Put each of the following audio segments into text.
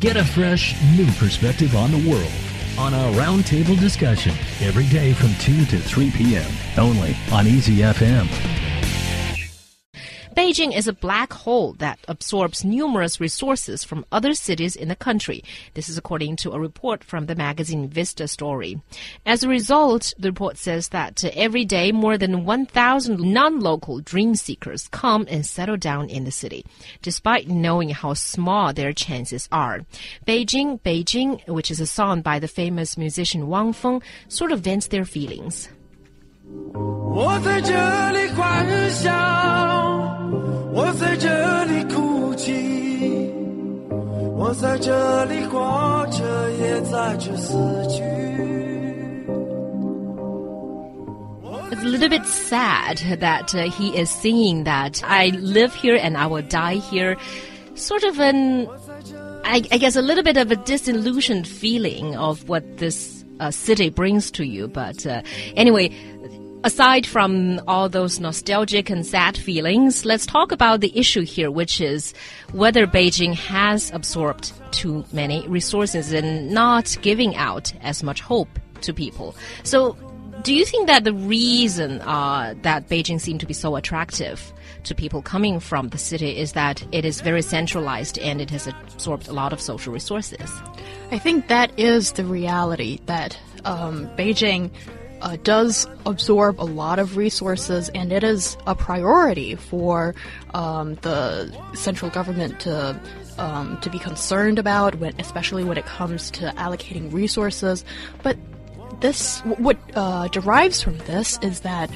Get a fresh, new perspective on the world on our roundtable discussion every day from 2 to 3 p.m. only on Easy FM. Beijing is a black hole that absorbs numerous resources from other cities in the country. This is according to a report from the magazine Vista Story. As a result, the report says that every day more than 1,000 non-local dream seekers come and settle down in the city, despite knowing how small their chances are. Beijing, Beijing, which is a song by the famous musician Wang Feng, sort of vents their feelings. 我在这里幻想， 我在这里哭泣，我在这里活着，也在这死去。 It's a little bit sad that uh, he is singing that I live here and I will die here. Sort of an, I, I guess, a little bit of a disillusioned feeling of what this uh, city brings to you. But uh, anyway, aside from all those nostalgic and sad feelings, let's talk about the issue here, which is whether Beijing has absorbed too many resources and not giving out as much hope to people. So, do you think that the reason uh, that Beijing seemed to be so attractive to people coming from the city is that it is very centralized and it has absorbed a lot of social resources? I think that is the reality that um, Beijing uh, does absorb a lot of resources, and it is a priority for um, the central government to um, to be concerned about, when, especially when it comes to allocating resources. But this, what uh, derives from this, is that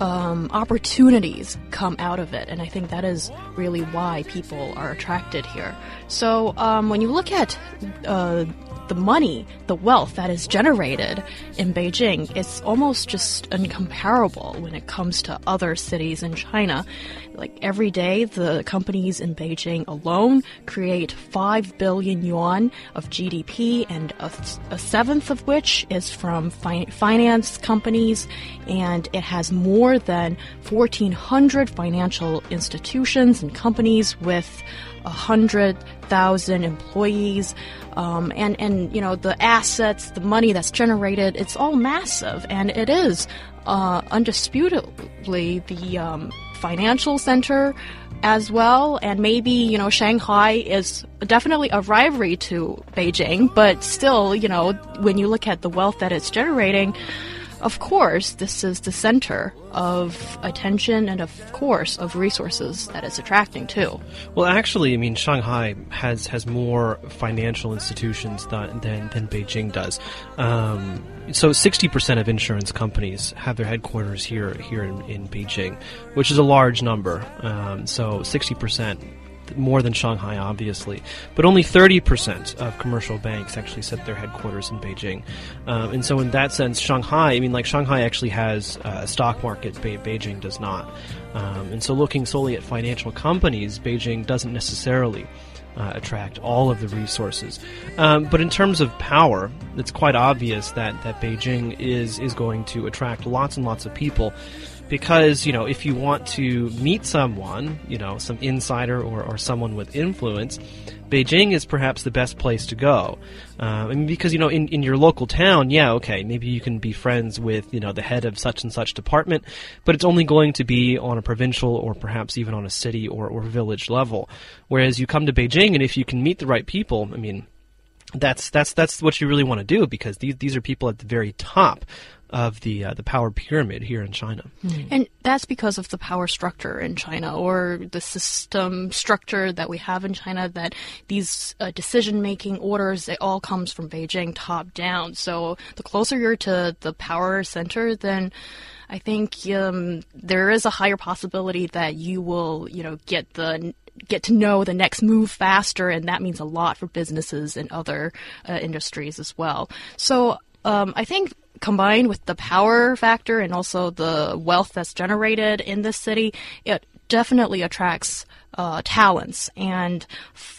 um, opportunities come out of it, and I think that is really why people are attracted here. So um, when you look at uh, the money, the wealth that is generated in Beijing, it's almost just incomparable when it comes to other cities in China. Like every day, the companies in Beijing alone create 5 billion yuan of GDP, and a, a seventh of which is from fi- finance companies, and it has more than 1,400 financial institutions and companies with a hundred thousand employees, um, and and you know the assets, the money that's generated, it's all massive, and it is uh, undisputably the um, financial center as well. And maybe you know Shanghai is definitely a rivalry to Beijing, but still, you know, when you look at the wealth that it's generating. Of course, this is the center of attention and, of course, of resources that it's attracting too. Well, actually, I mean, Shanghai has has more financial institutions than than, than Beijing does. Um, so, 60% of insurance companies have their headquarters here here in, in Beijing, which is a large number. Um, so, 60% more than Shanghai, obviously, but only 30% of commercial banks actually set their headquarters in Beijing. Um, and so, in that sense, Shanghai, I mean, like, Shanghai actually has a stock market, Be- Beijing does not. Um, and so, looking solely at financial companies, Beijing doesn't necessarily. Uh, attract all of the resources, um, but in terms of power, it's quite obvious that, that Beijing is is going to attract lots and lots of people because you know if you want to meet someone you know some insider or, or someone with influence beijing is perhaps the best place to go. Uh, I mean, because you know in, in your local town yeah okay maybe you can be friends with you know the head of such and such department but it's only going to be on a provincial or perhaps even on a city or, or village level. Whereas you come to beijing and if you can meet the right people i mean that's that's that's what you really want to do because these these are people at the very top of the uh, the power pyramid here in China. And that's because of the power structure in China or the system structure that we have in China that these uh, decision making orders it all comes from Beijing top down. So the closer you're to the power center then I think um, there is a higher possibility that you will, you know, get the get to know the next move faster, and that means a lot for businesses and other uh, industries as well. So um, I think combined with the power factor and also the wealth that's generated in this city, it definitely attracts uh, talents. And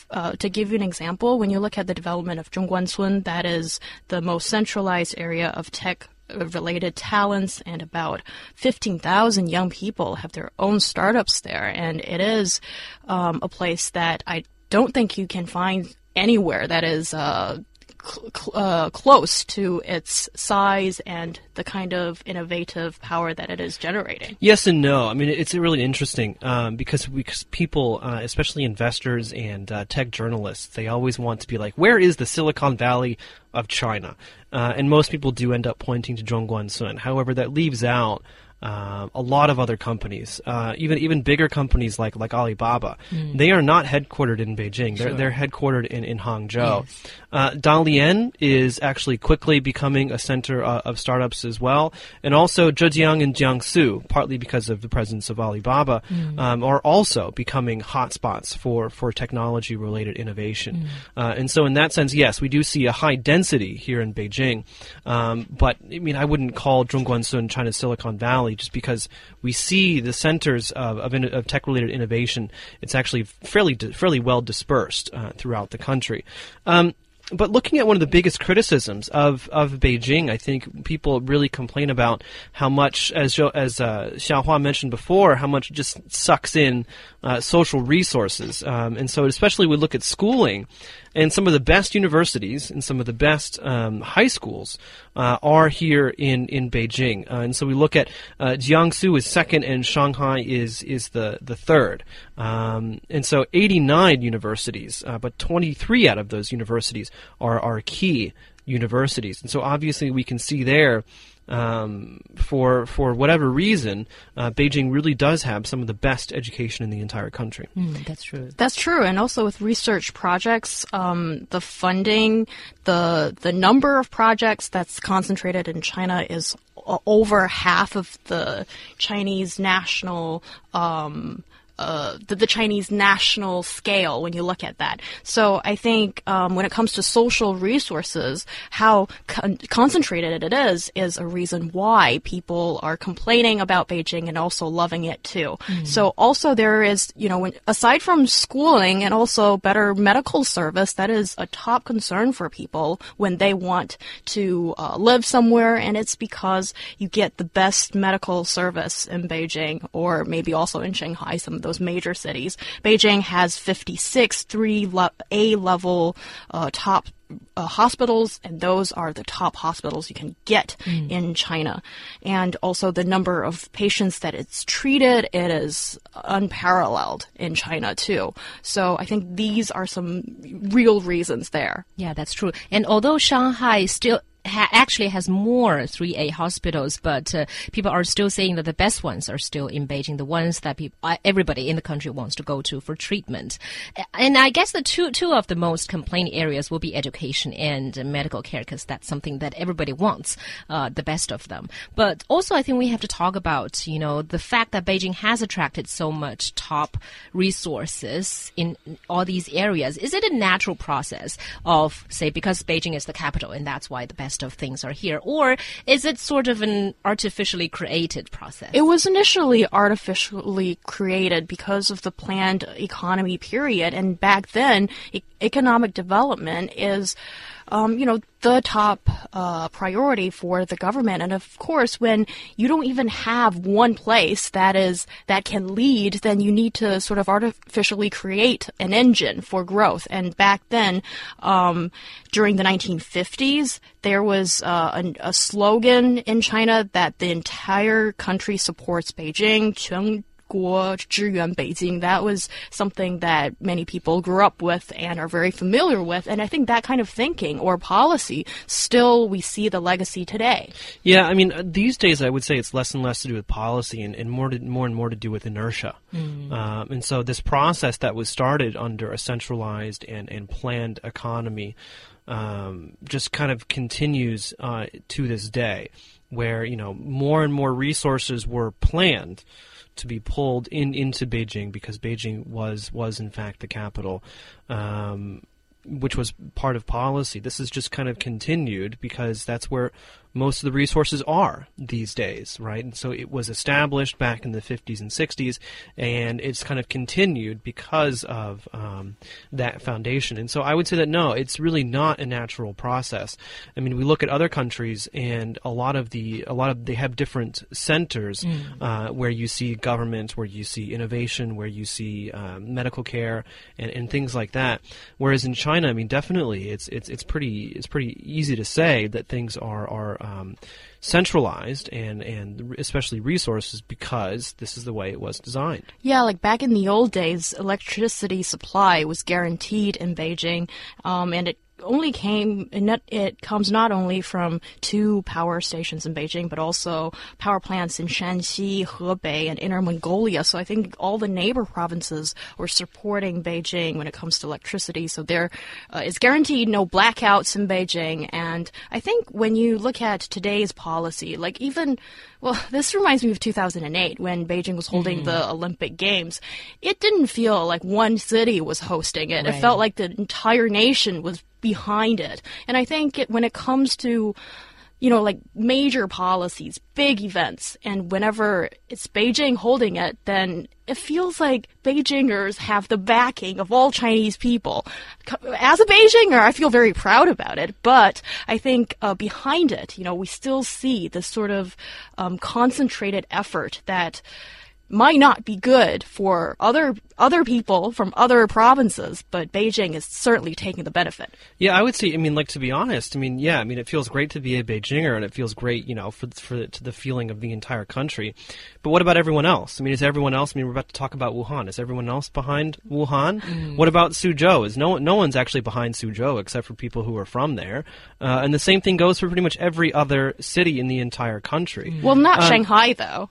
uh, to give you an example, when you look at the development of Zhongguancun, that is the most centralized area of tech related talents and about 15,000 young people have their own startups there. And it is um, a place that I don't think you can find anywhere that is uh, cl- cl- uh, close to its size and the kind of innovative power that it is generating. Yes and no. I mean, it's really interesting um, because because people, uh, especially investors and uh, tech journalists, they always want to be like, where is the Silicon Valley of China? Uh, and most people do end up pointing to Zhongguancun. However, that leaves out uh, a lot of other companies, uh, even even bigger companies like like Alibaba, Hmm. they are not headquartered in Beijing. They're they're headquartered in in Hangzhou. Uh, Dalian is actually quickly becoming a center uh, of startups as well, and also Zhejiang and Jiangsu, partly because of the presence of Alibaba, um, are also becoming hotspots for for technology related innovation. Uh, and so, in that sense, yes, we do see a high density here in Beijing, um, but I mean, I wouldn't call Zhongguancun China's Silicon Valley just because we see the centers of, of, of tech-related innovation. It's actually fairly fairly well dispersed uh, throughout the country. Um, but looking at one of the biggest criticisms of, of Beijing, I think people really complain about how much, as as uh, Xiaohua mentioned before, how much just sucks in uh, social resources. Um, and so, especially we look at schooling, and some of the best universities and some of the best um, high schools uh, are here in in Beijing. Uh, and so we look at uh, Jiangsu is second, and Shanghai is is the the third. Um, and so 89 universities, uh, but 23 out of those universities are are key universities. And so obviously we can see there. Um, for for whatever reason, uh, Beijing really does have some of the best education in the entire country. Mm, that's true. That's true, and also with research projects, um, the funding, the the number of projects that's concentrated in China is over half of the Chinese national. Um, uh, the, the Chinese national scale when you look at that. So I think um, when it comes to social resources, how con- concentrated it is is a reason why people are complaining about Beijing and also loving it too. So also there is, you know, when, aside from schooling and also better medical service, that is a top concern for people when they want to uh, live somewhere, and it's because you get the best medical service in Beijing or maybe also in Shanghai, some those major cities. Beijing has 56 three le- A level uh, top uh, hospitals, and those are the top hospitals you can get in China. And also the number of patients that it's treated, it is unparalleled in China too. So I think these are some real reasons there. Yeah, that's true. And although Shanghai still ha- actually has more 3A hospitals, but uh, people are still saying that the best ones are still in Beijing, the ones that uh, everybody in the country wants to go to for treatment. And I guess the two two of the most complained areas will be education and medical care, because that's something that everybody wants, uh, the best of them. But also, I think we have to talk about, you know, the fact that Beijing has attracted so much top resources in all these areas. Is it a natural process of, say, because Beijing is the capital and that's why the best of things are here? Or is it sort of an artificially created process? It was initially artificially created because of the planned economy period, and back then, e- economic development is, um, you know, the top uh, priority for the government. And of course, when you don't even have one place that is that can lead, then you need to sort of artificially create an engine for growth. And back then, um, during the 1950s, there was uh, an, a slogan in China that the entire country supports Beijing. 全 Beijing. That was something that many people grew up with and are very familiar with. And I think that kind of thinking or policy still we see the legacy today. Yeah, I mean, uh, these days I would say it's less and less to do with policy and, and more, to, more and more to do with inertia. Mm. Um, and so this process that was started under a centralized and, and planned economy. Um, just kind of continues uh, to this day, where you know more and more resources were planned to be pulled in into Beijing because Beijing was was in fact the capital. Um, which was part of policy. This is just kind of continued because that's where most of the resources are these days, right? And so it was established back in the 50s and 60s, and it's kind of continued because of um, that foundation. And so I would say that no, it's really not a natural process. I mean, we look at other countries, and a lot of the a lot of they have different centers mm. uh, where you see government, where you see innovation, where you see um, medical care, and, and things like that. Whereas in China, I mean, definitely, it's it's it's pretty it's pretty easy to say that things are are um, centralized and and especially resources because this is the way it was designed. Yeah, like back in the old days, electricity supply was guaranteed in Beijing, um, and it only came it comes not only from two power stations in Beijing but also power plants in Shanxi, Hebei, and Inner Mongolia. So I think all the neighbor provinces were supporting Beijing when it comes to electricity. So there uh, is guaranteed no blackouts in Beijing. And I think when you look at today's policy, like even well, this reminds me of 2008 when Beijing was holding mm. the Olympic Games. It didn't feel like one city was hosting it. Right. It felt like the entire nation was behind it. And I think it, when it comes to you know, like major policies, big events, and whenever it's Beijing holding it, then it feels like Beijingers have the backing of all Chinese people. As a Beijinger, I feel very proud about it, but I think uh, behind it, you know, we still see this sort of um, concentrated effort that might not be good for other other people from other provinces, but Beijing is certainly taking the benefit. Yeah, I would say. I mean, like to be honest, I mean, yeah, I mean, it feels great to be a Beijinger, and it feels great, you know, for for the feeling of the entire country. But what about everyone else? I mean, is everyone else? I mean, we're about to talk about Wuhan. Is everyone else behind Wuhan? Mm. What about Suzhou? Is no no one's actually behind Suzhou except for people who are from there, uh, and the same thing goes for pretty much every other city in the entire country. Well, not uh, Shanghai though.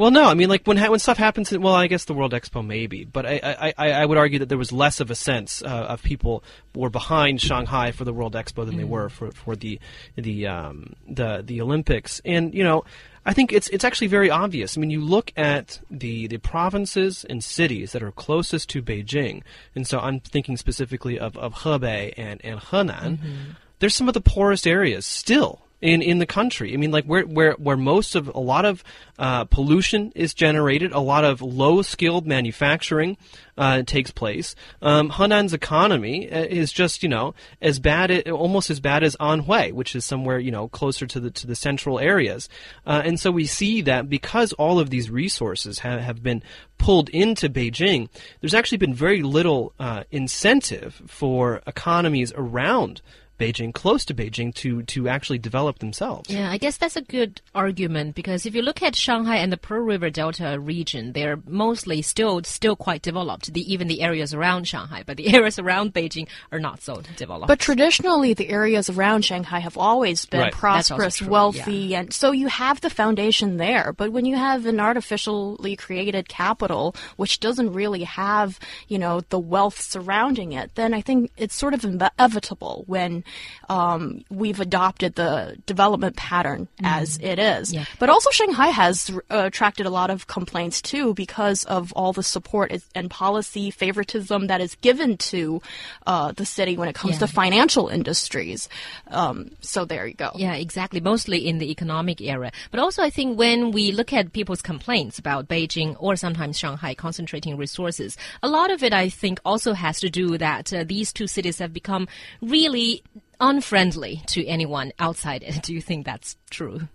Well, no, I mean, like when when stuff happens, well, I guess the World Expo maybe, but I I, I would argue that there was less of a sense uh, of people were behind Shanghai for the World Expo than mm. they were for for the the um, the the Olympics, and you know. I think it's it's actually very obvious. I mean, you look at the, the provinces and cities that are closest to Beijing, and so I'm thinking specifically of, of Hebei and, and Henan. Mm-hmm. They're some of the poorest areas still in in the country. I mean, like where where where most of a lot of uh, pollution is generated, a lot of low skilled manufacturing uh, takes place. Um, Henan's economy uh, is just you know as bad, almost as bad as Anhui, which is somewhere you know closer to the to the central areas. Uh, and so we see that because all of these resources ha- have been pulled into Beijing, there's actually been very little uh, incentive for economies around Beijing, close to Beijing, to to actually develop themselves. Yeah, I guess that's a good argument because if you look at Shanghai and the Pearl River Delta region, they're mostly still still quite developed. The, even the areas around Shanghai, but the areas around Beijing are not so developed. But traditionally, the areas around Shanghai have always been right. prosperous, wealthy, yeah. and so you have the foundation there. But when you have an artificially created capital which doesn't really have, you know, the wealth surrounding it, then I think it's sort of inevitable when um, we've adopted the development pattern mm. as it is. Yeah. But also, Shanghai has uh, attracted a lot of complaints too because of all the support and policy favoritism that is given to uh, the city when it comes yeah. to financial industries. Um, so there you go. Yeah, exactly. Mostly in the economic area, but also I think when we look at people's complaints about Beijing or sometimes Shanghai concentrating resources, a lot of it I think also has to do that uh, these two cities have become really unfriendly to anyone outside it. Do you think that's true?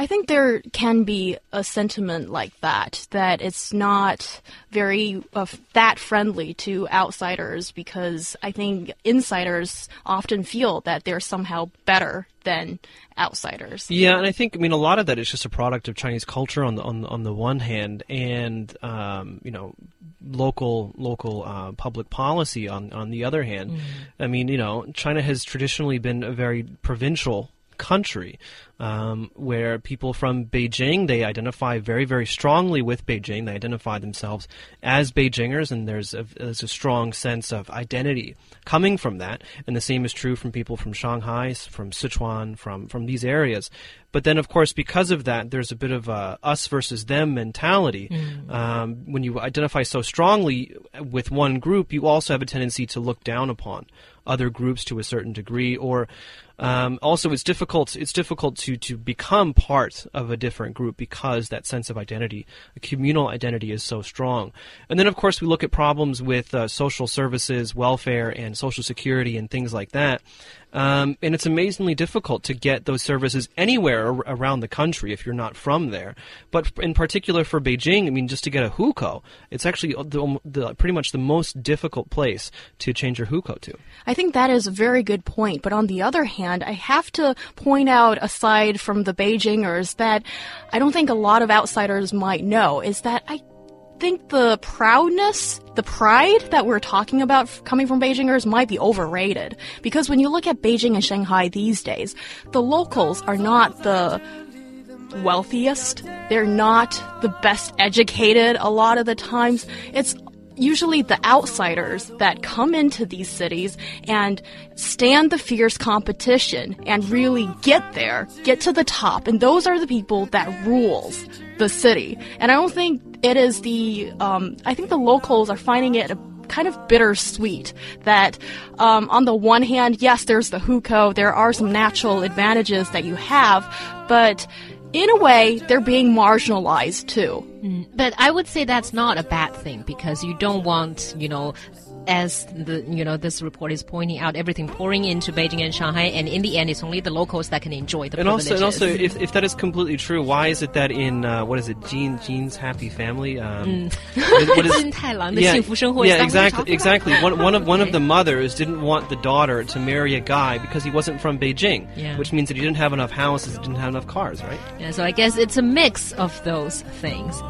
I think there can be a sentiment like that, that it's not very uh, that friendly to outsiders because I think insiders often feel that they're somehow better than outsiders. Yeah, and I think I mean a lot of that is just a product of Chinese culture on the on, on the one hand, and um, you know local local uh, public policy on on the other hand. Mm. I mean, you know, China has traditionally been a very provincial country, um, where people from Beijing they identify very very strongly with Beijing. They identify themselves as Beijingers, and there's a, there's a strong sense of identity coming from that. And the same is true from people from Shanghai, from Sichuan, from from these areas. But then, of course, because of that, there's a bit of a us versus them mentality. Mm. Um, when you identify so strongly with one group, you also have a tendency to look down upon other groups to a certain degree, or um, also it's difficult. It's difficult to to become part of a different group because that sense of identity, a communal identity, is so strong. And then, of course, we look at problems with uh, social services, welfare, and social security, and things like that. Um, and it's amazingly difficult to get those services anywhere ar- around the country if you're not from there. But in particular for Beijing, I mean, just to get a hukou, it's actually the, the, pretty much the most difficult place to change your hukou to. I think that is a very good point. But on the other hand, I have to point out, aside from the Beijingers, that I don't think a lot of outsiders might know is that I think the proudness, the pride that we're talking about coming from Beijingers might be overrated. Because when you look at Beijing and Shanghai these days, the locals are not the wealthiest. They're not the best educated a lot of the times. It's usually the outsiders that come into these cities and stand the fierce competition and really get there, get to the top. And those are the people that rules the city. And I don't think it is the, um, I think the locals are finding it a kind of bittersweet that um, on the one hand, yes, there's the hukou, there are some natural advantages that you have, but in a way, they're being marginalized too. But I would say that's not a bad thing because you don't want, you know, as the you know this report is pointing out, everything pouring into Beijing and Shanghai, and in the end, it's only the locals that can enjoy the. And privileges. also, and also, if, if that is completely true, why is it that in uh, what is it, Jean Jean's happy family? Um, mm. what is, yeah, yeah, exactly, exactly. One, one of one of the mothers didn't want the daughter to marry a guy because he wasn't from Beijing, yeah. which means that he didn't have enough houses, didn't have enough cars, right? Yeah, so I guess it's a mix of those things.